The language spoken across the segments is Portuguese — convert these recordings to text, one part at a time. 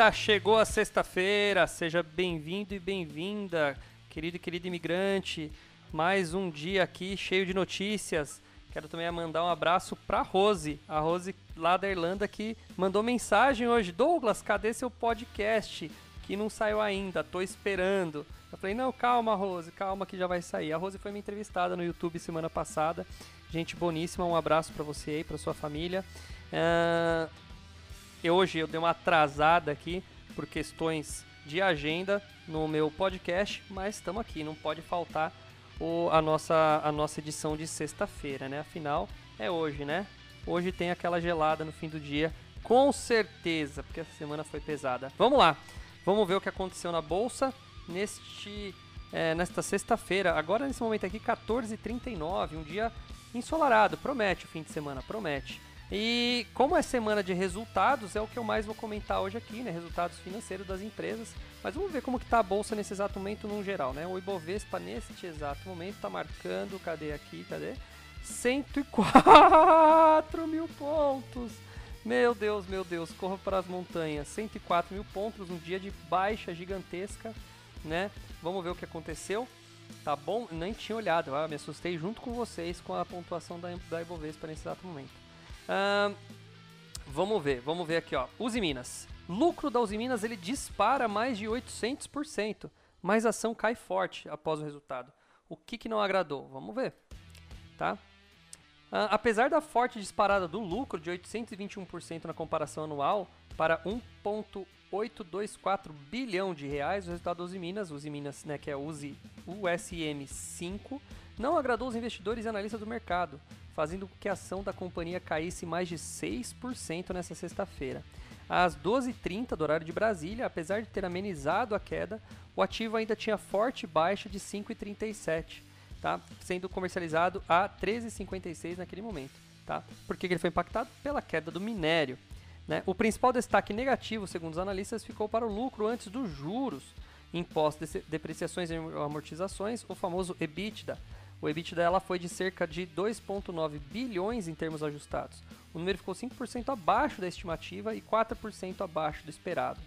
Eita, chegou a sexta-feira, seja bem-vindo e bem-vinda, querido e querido imigrante. Mais um dia aqui cheio de notícias. Quero também mandar um abraço para Rose, a Rose lá da Irlanda que mandou mensagem hoje. Douglas, cadê seu podcast? Que não saiu ainda, tô esperando. Eu falei, não, calma, Rose, calma que já vai sair. A Rose foi minha entrevistada no YouTube semana passada. Gente boníssima, um abraço para você e para sua família. Uh, eu, hoje eu dei uma atrasada aqui por questões de agenda no meu podcast, mas estamos aqui, não pode faltar o, a, nossa, a nossa edição de sexta-feira, né? Afinal, é hoje, né? Hoje tem aquela gelada no fim do dia, com certeza, porque essa semana foi pesada. Vamos lá, vamos ver o que aconteceu na bolsa neste, é, nesta sexta-feira. Agora, nesse momento aqui, 14h39, um dia ensolarado. Promete o fim de semana, promete. E como é semana de resultados, é o que eu mais vou comentar hoje aqui, né? Resultados financeiros das empresas. Mas vamos ver como que tá a bolsa nesse exato momento no geral, né? O Ibovespa neste exato momento está marcando, cadê aqui, cadê? 104 mil pontos. Meu Deus, meu Deus, corra para as montanhas. 104 mil pontos, um dia de baixa gigantesca, né? Vamos ver o que aconteceu. Tá bom? Nem tinha olhado, ah, me assustei junto com vocês com a pontuação da, da Ibovespa nesse exato momento. Vamos ver, vamos ver aqui, ó. Uzi Minas. Lucro da Uzi Minas ele dispara mais de 800%, mas a ação cai forte após o resultado. O que, que não agradou? Vamos ver, tá? Uh, apesar da forte disparada do lucro de 821% na comparação anual para 1,824 bilhão de reais, o resultado da Uzi Minas, Uzi Minas, né, que é Uzi USM 5, não agradou os investidores e analistas do mercado, fazendo com que a ação da companhia caísse mais de 6% nessa sexta-feira. Às 12h30 do horário de Brasília, apesar de ter amenizado a queda, o ativo ainda tinha forte baixa de 5,37, tá? sendo comercializado a 13,56 naquele momento. Tá? Por que ele foi impactado? Pela queda do minério. Né? O principal destaque negativo, segundo os analistas, ficou para o lucro antes dos juros, impostos, depreciações e amortizações, o famoso EBITDA, o EBITDA dela foi de cerca de 2,9 bilhões em termos ajustados. O número ficou 5% abaixo da estimativa e 4% abaixo do esperado.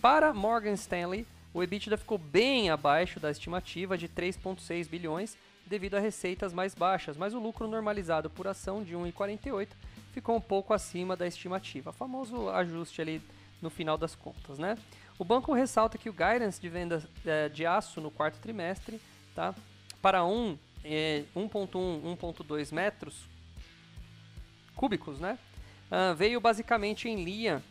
Para Morgan Stanley, o EBITDA ficou bem abaixo da estimativa de 3,6 bilhões devido a receitas mais baixas, mas o lucro normalizado por ação de 1,48 ficou um pouco acima da estimativa, famoso ajuste ali no final das contas, né? O banco ressalta que o guidance de venda é, de aço no quarto trimestre, tá, para um 1.1, 1.2 metros cúbicos, né? Uh, veio basicamente em linha,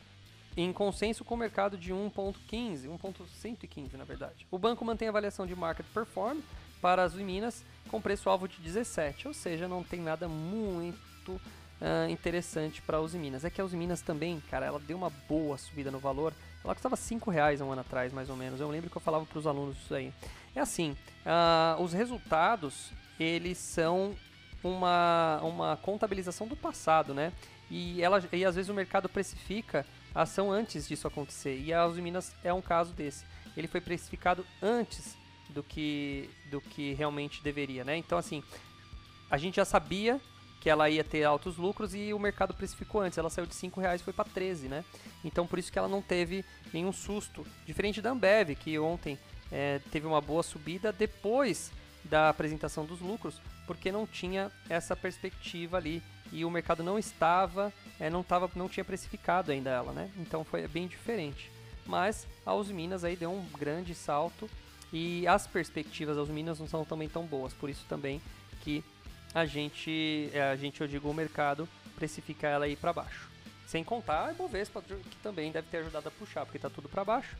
em consenso com o mercado de 1.15, 1.115 na verdade. O banco mantém a avaliação de market perform para as Minas com preço-alvo de 17, ou seja, não tem nada muito uh, interessante para a Minas. É que a Minas também, cara, ela deu uma boa subida no valor. Ela custava 5 reais um ano atrás, mais ou menos. Eu lembro que eu falava para os alunos isso aí. É assim, uh, os resultados eles são uma, uma contabilização do passado, né? E, ela, e às vezes o mercado precifica a ação antes disso acontecer. E a Uzi Minas é um caso desse. Ele foi precificado antes do que, do que realmente deveria, né? Então, assim, a gente já sabia que ela ia ter altos lucros e o mercado precificou antes. Ela saiu de 5 reais e foi para 13, né? Então, por isso que ela não teve nenhum susto. Diferente da Ambev, que ontem é, teve uma boa subida depois da apresentação dos lucros, porque não tinha essa perspectiva ali e o mercado não estava, é, não, tava, não tinha precificado ainda ela, né? Então foi bem diferente. Mas a Minas aí deu um grande salto e as perspectivas das Minas não são também tão boas, por isso também que a gente, é, a gente eu digo, o mercado precifica ela aí para baixo. Sem contar a Ibovespa, que também deve ter ajudado a puxar, porque está tudo para baixo.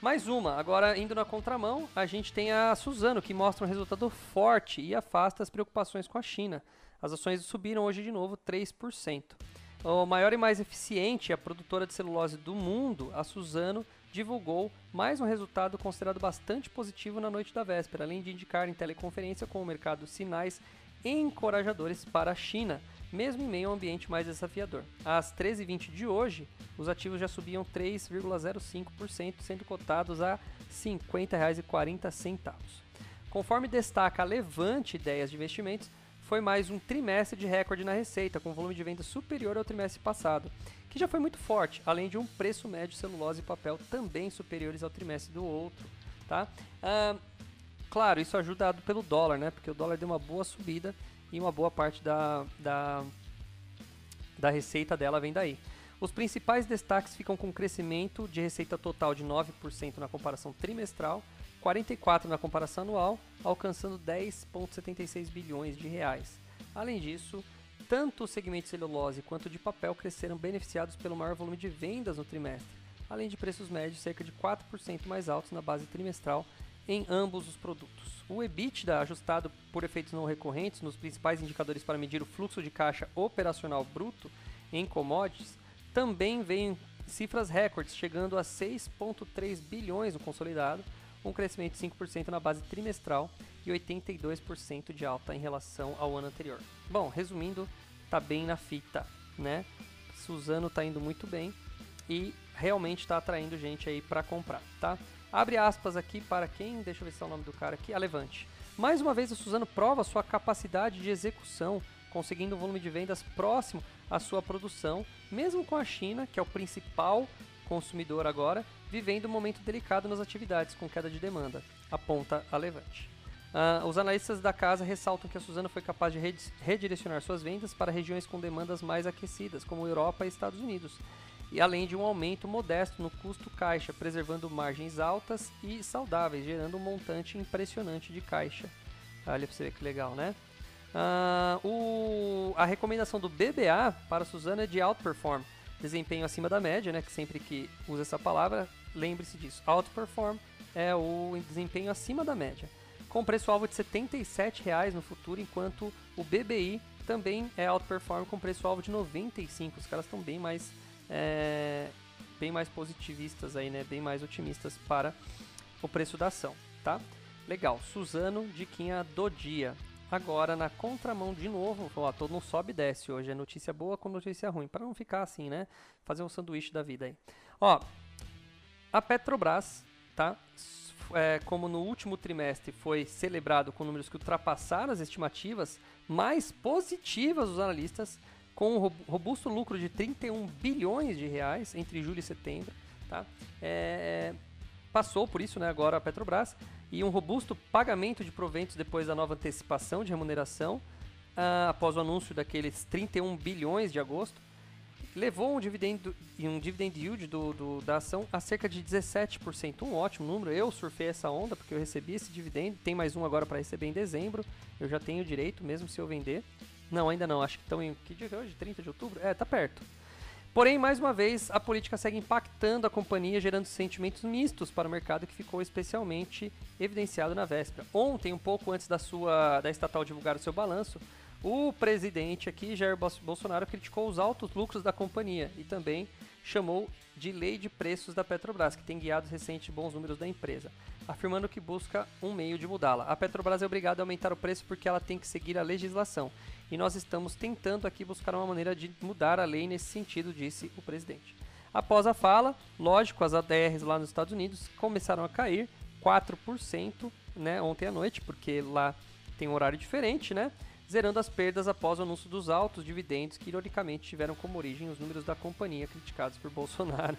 Mais uma, agora indo na contramão, a gente tem a Suzano, que mostra um resultado forte e afasta as preocupações com a China. As ações subiram hoje de novo 3%. O maior e mais eficiente, a produtora de celulose do mundo, a Suzano, divulgou mais um resultado considerado bastante positivo na noite da véspera, além de indicar em teleconferência com o mercado sinais encorajadores para a China mesmo em meio a um ambiente mais desafiador. Às 13h20 de hoje, os ativos já subiam 3,05%, sendo cotados a R$ 50,40. Conforme destaca a Levante Ideias de Investimentos, foi mais um trimestre de recorde na receita, com volume de venda superior ao trimestre passado, que já foi muito forte, além de um preço médio celulose e papel também superiores ao trimestre do outro. Tá? Ah, claro, isso ajudado pelo dólar, né? porque o dólar deu uma boa subida e uma boa parte da, da, da receita dela vem daí. Os principais destaques ficam com crescimento de receita total de 9% na comparação trimestral, 44% na comparação anual, alcançando 10,76 bilhões de reais. Além disso, tanto o segmento de celulose quanto de papel cresceram beneficiados pelo maior volume de vendas no trimestre, além de preços médios cerca de 4% mais altos na base trimestral em ambos os produtos. O EBITDA, ajustado por efeitos não recorrentes nos principais indicadores para medir o fluxo de caixa operacional bruto em commodities, também veio em cifras recordes, chegando a 6,3 bilhões no consolidado, um crescimento de 5% na base trimestral e 82% de alta em relação ao ano anterior. Bom, resumindo, tá bem na fita, né? Suzano tá indo muito bem e realmente está atraindo gente aí para comprar, tá? Abre aspas aqui para quem, deixa eu ver se é o nome do cara aqui, a Levante. Mais uma vez a Suzano prova sua capacidade de execução, conseguindo um volume de vendas próximo à sua produção, mesmo com a China, que é o principal consumidor agora, vivendo um momento delicado nas atividades com queda de demanda, aponta a Levante. Uh, os analistas da casa ressaltam que a Suzano foi capaz de redirecionar suas vendas para regiões com demandas mais aquecidas, como Europa e Estados Unidos, e além de um aumento modesto no custo caixa, preservando margens altas e saudáveis, gerando um montante impressionante de caixa. Olha para você ver que legal, né? Uh, o, a recomendação do BBA para Suzana é de outperform, desempenho acima da média, né? Que sempre que usa essa palavra, lembre-se disso. Outperform é o desempenho acima da média, com preço-alvo de R$ 77,00 no futuro, enquanto o BBI também é outperform com preço-alvo de 95. Os caras estão bem mais é, bem mais positivistas aí, né? Bem mais otimistas para o preço da ação, tá? Legal. Suzano, diquinha do dia. Agora na contramão de novo, ó, todo mundo sobe e desce hoje, é notícia boa com notícia ruim, para não ficar assim, né? Fazer um sanduíche da vida aí. Ó, a Petrobras, tá? É, como no último trimestre foi celebrado com números que ultrapassaram as estimativas mais positivas dos analistas, com um robusto lucro de 31 bilhões de reais entre julho e setembro. Tá? É, passou por isso né, agora a Petrobras e um robusto pagamento de proventos depois da nova antecipação de remuneração uh, após o anúncio daqueles 31 bilhões de agosto levou um dividendo um dividend yield do, do, da ação a cerca de 17%, um ótimo número. Eu surfei essa onda porque eu recebi esse dividendo, tem mais um agora para receber em dezembro. Eu já tenho direito mesmo se eu vender. Não, ainda não. Acho que estão em. Que dia é hoje? 30 de outubro? É, tá perto. Porém, mais uma vez, a política segue impactando a companhia, gerando sentimentos mistos para o mercado que ficou especialmente evidenciado na véspera. Ontem, um pouco antes da sua da estatal divulgar o seu balanço, o presidente aqui, Jair Bolsonaro, criticou os altos lucros da companhia e também chamou de lei de preços da Petrobras, que tem guiado recentes bons números da empresa, afirmando que busca um meio de mudá-la. A Petrobras é obrigada a aumentar o preço porque ela tem que seguir a legislação e nós estamos tentando aqui buscar uma maneira de mudar a lei nesse sentido, disse o presidente. Após a fala, lógico, as ADRs lá nos Estados Unidos começaram a cair 4% né, ontem à noite, porque lá tem um horário diferente, né? Zerando as perdas após o anúncio dos altos dividendos que, ironicamente, tiveram como origem os números da companhia criticados por Bolsonaro.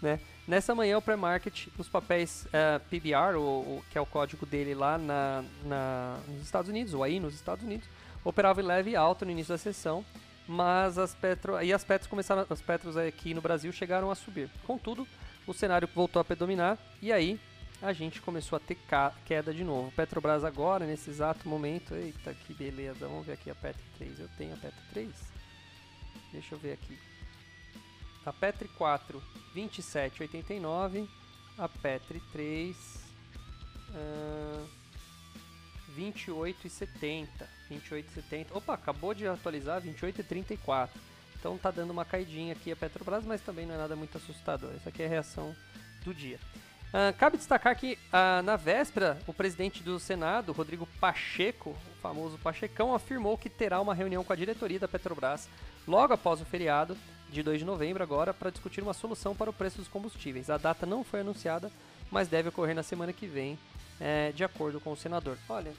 Né? Nessa manhã, o pré-market, os papéis uh, PBR, o, o, que é o código dele lá na, na, nos Estados Unidos, ou aí nos Estados Unidos, operava em leve alta no início da sessão, mas as petro, e as petros começaram, as petros aqui no Brasil chegaram a subir. Contudo, o cenário voltou a predominar e aí a gente começou a ter queda de novo. Petrobras agora, nesse exato momento, eita que beleza, vamos ver aqui a Petri 3, eu tenho a Petri 3? Deixa eu ver aqui. A Petri 4, 27,89. A Petri 3, uh, 28,70. 28,70. Opa, acabou de atualizar 28,34. Então tá dando uma caidinha aqui a Petrobras, mas também não é nada muito assustador. Essa aqui é a reação do dia. Uh, cabe destacar que uh, na véspera, o presidente do Senado, Rodrigo Pacheco, o famoso Pachecão, afirmou que terá uma reunião com a diretoria da Petrobras logo após o feriado de 2 de novembro agora para discutir uma solução para o preço dos combustíveis. A data não foi anunciada, mas deve ocorrer na semana que vem, é, de acordo com o senador. Olha,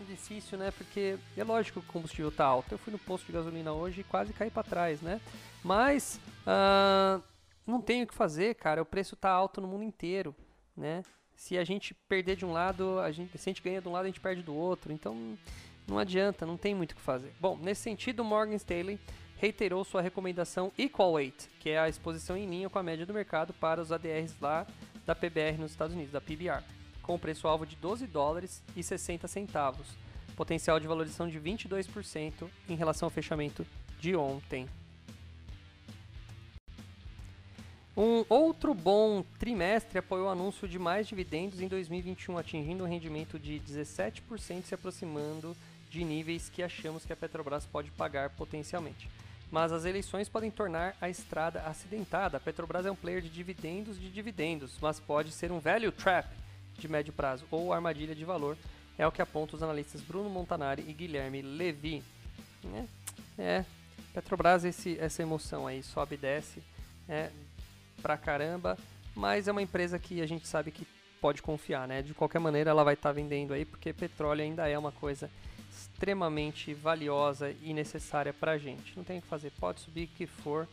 é difícil, né? Porque é lógico que o combustível está alto. Eu fui no posto de gasolina hoje e quase caí para trás, né? Mas uh, não tem o que fazer, cara. O preço está alto no mundo inteiro, né? Se a gente perder de um lado, a gente, se a gente ganha de um lado, a gente perde do outro. Então não adianta, não tem muito o que fazer. Bom, nesse sentido, Morgan Stanley reiterou sua recomendação Equal Weight, que é a exposição em linha com a média do mercado para os ADRs lá da PBR nos Estados Unidos, da PBR, com preço-alvo de 12 dólares e 60 centavos, potencial de valorização de 22% em relação ao fechamento de ontem. Um outro bom trimestre apoiou o anúncio de mais dividendos em 2021, atingindo um rendimento de 17%, se aproximando de níveis que achamos que a Petrobras pode pagar potencialmente mas as eleições podem tornar a estrada acidentada. A Petrobras é um player de dividendos de dividendos, mas pode ser um value trap de médio prazo ou armadilha de valor, é o que apontam os analistas Bruno Montanari e Guilherme Levi. É, é Petrobras esse, essa emoção aí sobe e desce é, pra caramba, mas é uma empresa que a gente sabe que pode confiar, né? De qualquer maneira ela vai estar tá vendendo aí porque petróleo ainda é uma coisa extremamente valiosa e necessária para a gente. Não tem o que fazer, pode subir que for,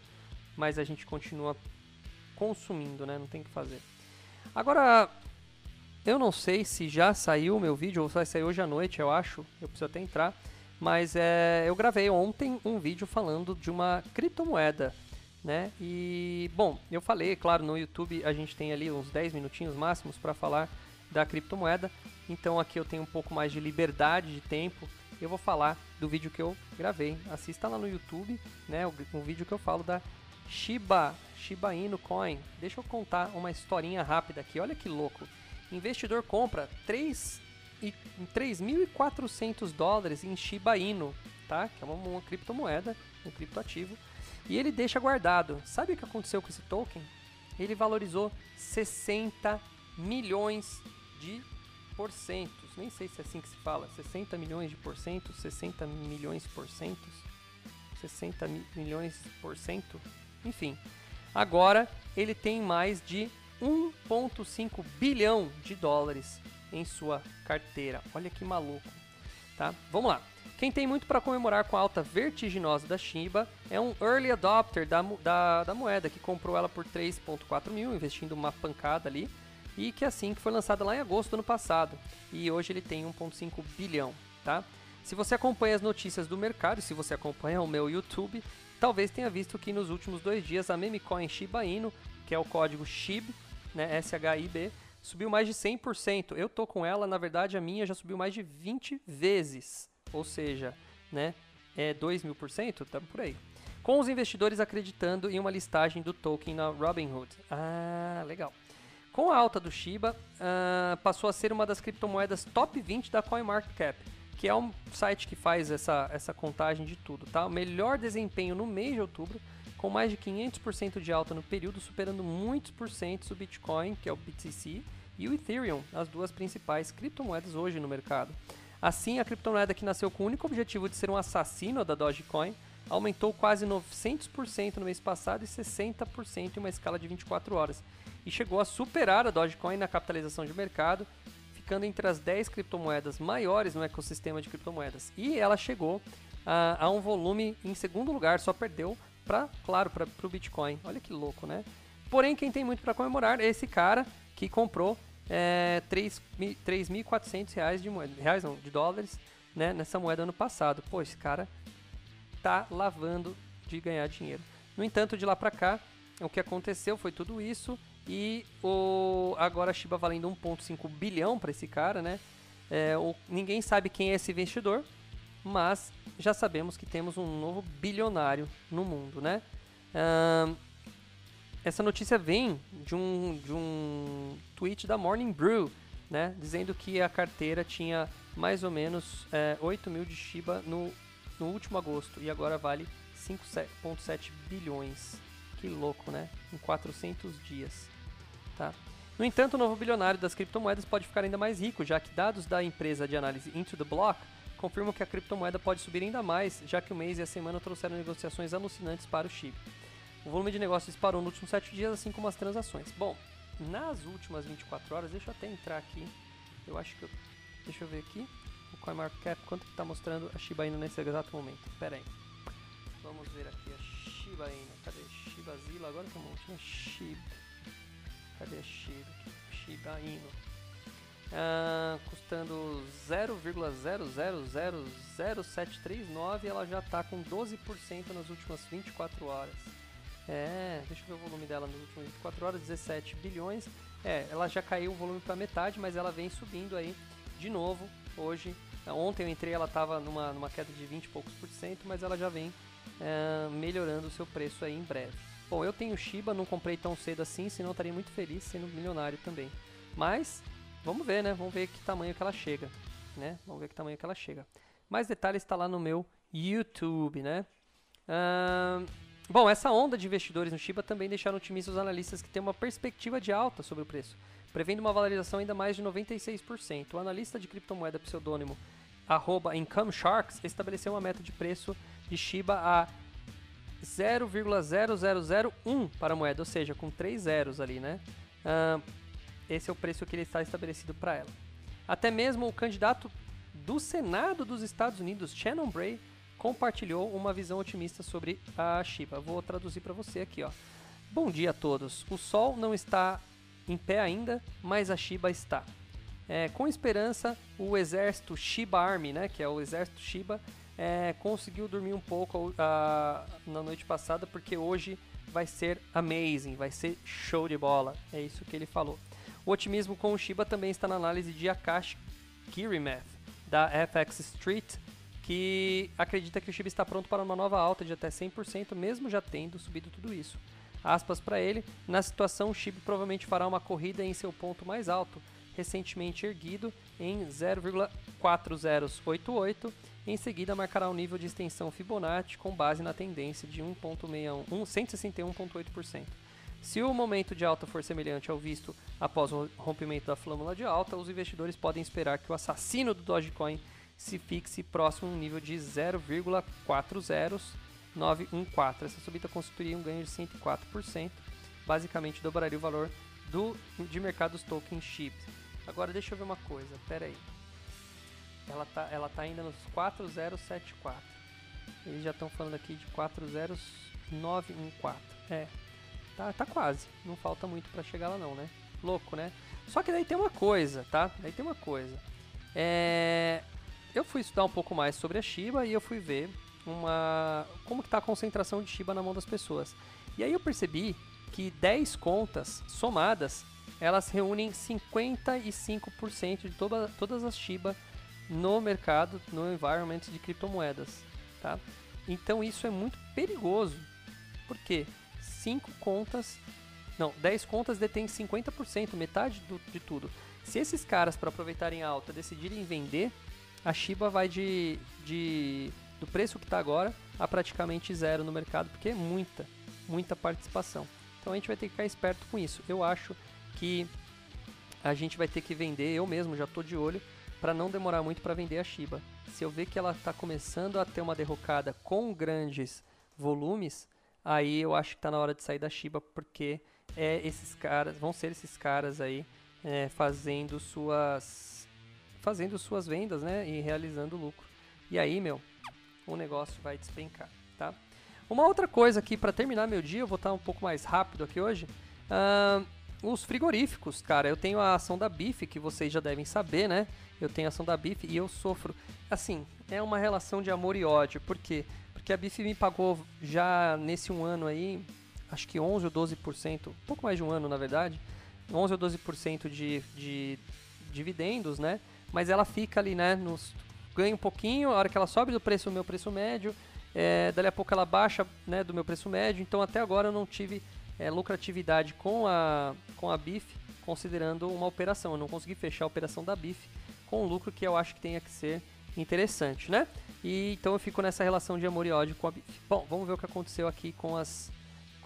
mas a gente continua consumindo, né? Não tem o que fazer. Agora, eu não sei se já saiu o meu vídeo, ou vai sair hoje à noite, eu acho, eu preciso até entrar, mas é, eu gravei ontem um vídeo falando de uma criptomoeda, né? E, bom, eu falei, claro, no YouTube a gente tem ali uns 10 minutinhos máximos para falar da criptomoeda, então aqui eu tenho um pouco mais de liberdade de tempo. Eu vou falar do vídeo que eu gravei. Assista lá no YouTube, né, o, o vídeo que eu falo da Shiba, Shiba Inu Coin. Deixa eu contar uma historinha rápida aqui. Olha que louco. Investidor compra 3.400 dólares em Shiba Inu, tá? Que é uma, uma criptomoeda, um criptoativo. E ele deixa guardado. Sabe o que aconteceu com esse token? Ele valorizou 60 milhões de porcentos. Nem sei se é assim que se fala. 60 milhões de porcentos, 60 milhões por centos, 60 mi milhões por cento. Enfim, agora ele tem mais de 1,5 bilhão de dólares em sua carteira. Olha que maluco, tá? Vamos lá. Quem tem muito para comemorar com a alta vertiginosa da Shiba é um early adopter da, da, da moeda, que comprou ela por 3,4 mil, investindo uma pancada ali e que é assim que foi lançada lá em agosto do ano passado e hoje ele tem 1.5 bilhão, tá? Se você acompanha as notícias do mercado, se você acompanha o meu YouTube, talvez tenha visto que nos últimos dois dias a memecoin Shiba Inu, que é o código SHIB, né, S-H-I-B, subiu mais de 100%. Eu tô com ela, na verdade a minha já subiu mais de 20 vezes, ou seja, né, é 2 mil por cento, tá por aí. Com os investidores acreditando em uma listagem do token na Robinhood. Ah, legal. Com a alta do Shiba, uh, passou a ser uma das criptomoedas top 20 da CoinMarketCap, que é um site que faz essa, essa contagem de tudo. Tá? O melhor desempenho no mês de outubro, com mais de 500% de alta no período, superando muitos porcentos o Bitcoin, que é o BTC, e o Ethereum, as duas principais criptomoedas hoje no mercado. Assim, a criptomoeda que nasceu com o único objetivo de ser um assassino da Dogecoin, aumentou quase 900% no mês passado e 60% em uma escala de 24 horas e chegou a superar a Dogecoin na capitalização de mercado, ficando entre as 10 criptomoedas maiores no ecossistema de criptomoedas. E ela chegou a, a um volume em segundo lugar, só perdeu para, claro, para o Bitcoin. Olha que louco, né? Porém, quem tem muito para comemorar é esse cara que comprou é, 3.400 reais de moeda, reais não, de dólares, né, nessa moeda ano passado. Pô, esse cara tá lavando de ganhar dinheiro. No entanto, de lá para cá, o que aconteceu foi tudo isso e o agora a Shiba valendo 1.5 bilhão para esse cara, né? É, o, ninguém sabe quem é esse investidor, mas já sabemos que temos um novo bilionário no mundo, né? Essa notícia vem de um, de um tweet da Morning Brew, né? Dizendo que a carteira tinha mais ou menos é, 8 mil de Shiba no, no último agosto e agora vale 5,7 bilhões. Que louco, né? Em 400 dias. Tá? No entanto, o novo bilionário das criptomoedas pode ficar ainda mais rico, já que dados da empresa de análise Into the Block confirmam que a criptomoeda pode subir ainda mais, já que o mês e a semana trouxeram negociações alucinantes para o chip. O volume de negócios disparou nos últimos 7 dias, assim como as transações. Bom, nas últimas 24 horas, deixa eu até entrar aqui. Eu acho que eu. Deixa eu ver aqui. O CoinMarketCap, quanto que está mostrando a Shiba Inu nesse exato momento? Pera aí. Vamos ver aqui a Shiba Inu. Cadê Shiba Zilla? Agora que eu montei Shiba. Cadê a Shiba? Shiba Inu. Ah, custando 0,000739 ela já está com 12% nas últimas 24 horas. É, deixa eu ver o volume dela nas últimas 24 horas, 17 bilhões. É, ela já caiu o volume para metade, mas ela vem subindo aí de novo hoje. Ontem eu entrei, ela estava numa, numa queda de 20 e poucos por cento, mas ela já vem é, melhorando o seu preço aí em breve. Bom, eu tenho Shiba, não comprei tão cedo assim, senão estaria muito feliz sendo milionário também. Mas, vamos ver, né? Vamos ver que tamanho que ela chega, né? Vamos ver que tamanho que ela chega. Mais detalhes está lá no meu YouTube, né? Uh, bom, essa onda de investidores no Shiba também deixaram otimistas os analistas que têm uma perspectiva de alta sobre o preço, prevendo uma valorização ainda mais de 96%. O analista de criptomoeda pseudônimo arroba Income Sharks estabeleceu uma meta de preço de Shiba a 0,0001 para a moeda, ou seja, com três zeros ali, né? Uh, esse é o preço que ele está estabelecido para ela. Até mesmo o candidato do Senado dos Estados Unidos, Shannon Bray, compartilhou uma visão otimista sobre a Shiba. Vou traduzir para você aqui, ó. Bom dia a todos. O sol não está em pé ainda, mas a Shiba está. É, com esperança, o exército Shiba Army, né, que é o exército Shiba, é, conseguiu dormir um pouco na noite passada, porque hoje vai ser amazing, vai ser show de bola. É isso que ele falou. O otimismo com o Shiba também está na análise de Akash Kirimath, da FX Street, que acredita que o Shiba está pronto para uma nova alta de até 100%, mesmo já tendo subido tudo isso. Aspas para ele, na situação o Shiba provavelmente fará uma corrida em seu ponto mais alto, recentemente erguido em 0,4088 em seguida, marcará o nível de extensão Fibonacci com base na tendência de 161.8%. Se o momento de alta for semelhante ao visto após o rompimento da flâmula de alta, os investidores podem esperar que o assassino do Dogecoin se fixe próximo a um nível de 0,40914. Essa subida constituiria um ganho de 104%, basicamente dobraria o valor do, de mercado dos tokens chips. Agora deixa eu ver uma coisa, pera aí. Ela tá, ela tá ainda nos 4074. Eles já estão falando aqui de 40914. É. Tá, tá quase. Não falta muito para chegar lá não, né? Louco, né? Só que daí tem uma coisa, tá? Daí tem uma coisa. É... Eu fui estudar um pouco mais sobre a Shiba e eu fui ver uma como que tá a concentração de Shiba na mão das pessoas. E aí eu percebi que 10 contas somadas, elas reúnem 55% de toda, todas as Shiba no mercado, no environment de criptomoedas, tá? Então isso é muito perigoso, porque 5 contas, não, 10 contas detêm 50%, metade do, de tudo. Se esses caras, para aproveitarem a alta, decidirem vender, a Shiba vai de, de do preço que está agora a praticamente zero no mercado, porque é muita, muita participação. Então a gente vai ter que ficar esperto com isso. Eu acho que a gente vai ter que vender, eu mesmo já estou de olho, para não demorar muito para vender a Shiba. Se eu ver que ela está começando a ter uma derrocada com grandes volumes, aí eu acho que está na hora de sair da Shiba, porque é esses caras, vão ser esses caras aí é, fazendo suas fazendo suas vendas, né, e realizando lucro. E aí, meu, o negócio vai despencar, tá? Uma outra coisa aqui para terminar meu dia, eu vou estar um pouco mais rápido aqui hoje. Uh, os frigoríficos, cara, eu tenho a ação da BIF, que vocês já devem saber, né? Eu tenho a ação da BIF e eu sofro. Assim, é uma relação de amor e ódio. Por quê? Porque a BIF me pagou já nesse um ano aí, acho que 11 ou 12%, um pouco mais de um ano na verdade, 11 ou 12% de, de dividendos, né? Mas ela fica ali, né? Nos, ganha um pouquinho, a hora que ela sobe do preço, o meu preço médio, é, dali a pouco ela baixa né, do meu preço médio, então até agora eu não tive é, lucratividade com a, com a BIF, considerando uma operação. Eu não consegui fechar a operação da BIF com lucro que eu acho que tenha que ser interessante, né? E então eu fico nessa relação de amor e ódio com a BIF. Bom, vamos ver o que aconteceu aqui com as,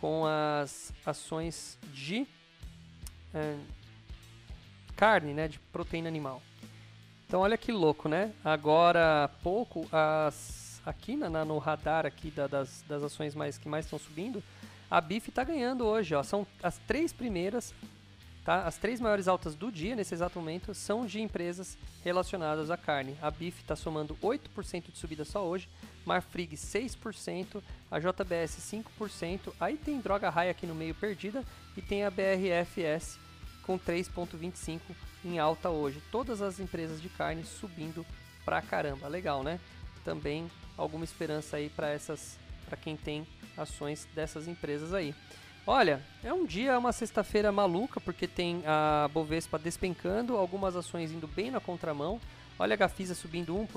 com as ações de é, carne, né? De proteína animal. Então olha que louco, né? Agora há pouco, as, aqui na, no radar aqui da, das, das ações mais, que mais estão subindo, a BIF está ganhando hoje. Ó, são as três primeiras, tá? as três maiores altas do dia, nesse exato momento, são de empresas relacionadas à carne. A BIF está somando 8% de subida só hoje, Marfrig 6%, a JBS 5%, aí tem Droga Raia aqui no meio perdida e tem a BRFS com 3,25% em alta hoje. Todas as empresas de carne subindo pra caramba. Legal, né? Também alguma esperança aí para essas para quem tem ações dessas empresas aí. Olha, é um dia, é uma sexta-feira maluca, porque tem a Bovespa despencando, algumas ações indo bem na contramão. Olha a Gafisa subindo 1%,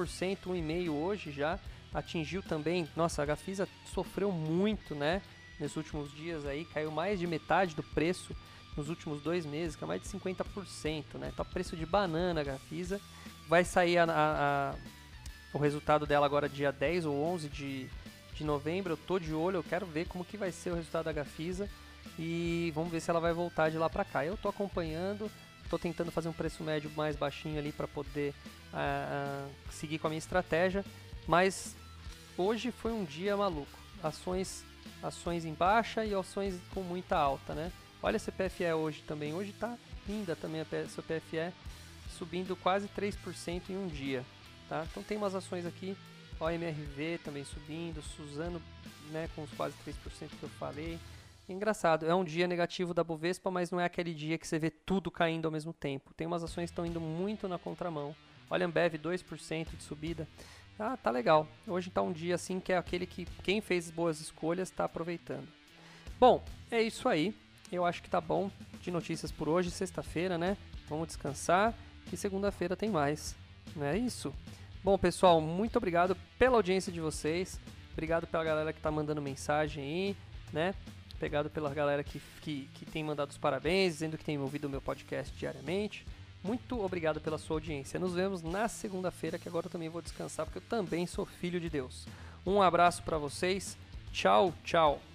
1,5% hoje já. Atingiu também, nossa, a Gafisa sofreu muito, né? Nesses últimos dias aí, caiu mais de metade do preço nos últimos dois meses, que é mais de 50%, né? Tá preço de banana a Gafisa. Vai sair a, a, a, o resultado dela agora dia 10 ou 11 de, de novembro. Eu tô de olho, eu quero ver como que vai ser o resultado da Gafisa e vamos ver se ela vai voltar de lá para cá. Eu tô acompanhando, tô tentando fazer um preço médio mais baixinho ali para poder uh, seguir com a minha estratégia, mas hoje foi um dia maluco. Ações ações em baixa e ações com muita alta, né? Olha a CPFE hoje também. Hoje está linda também a CPFE, subindo quase 3% em um dia. Tá? Então tem umas ações aqui, OMRV também subindo, Suzano né, com os quase 3% que eu falei. Engraçado, é um dia negativo da Bovespa, mas não é aquele dia que você vê tudo caindo ao mesmo tempo. Tem umas ações que estão indo muito na contramão. Olha Ambev, 2% de subida. Ah, tá legal. Hoje está um dia assim que é aquele que quem fez boas escolhas está aproveitando. Bom, é isso aí. Eu acho que tá bom de notícias por hoje, sexta-feira, né? Vamos descansar e segunda-feira tem mais. Não é isso? Bom, pessoal, muito obrigado pela audiência de vocês. Obrigado pela galera que tá mandando mensagem aí, né? Obrigado pela galera que, que, que tem mandado os parabéns, dizendo que tem ouvido o meu podcast diariamente. Muito obrigado pela sua audiência. Nos vemos na segunda-feira, que agora eu também vou descansar, porque eu também sou filho de Deus. Um abraço para vocês. Tchau, tchau.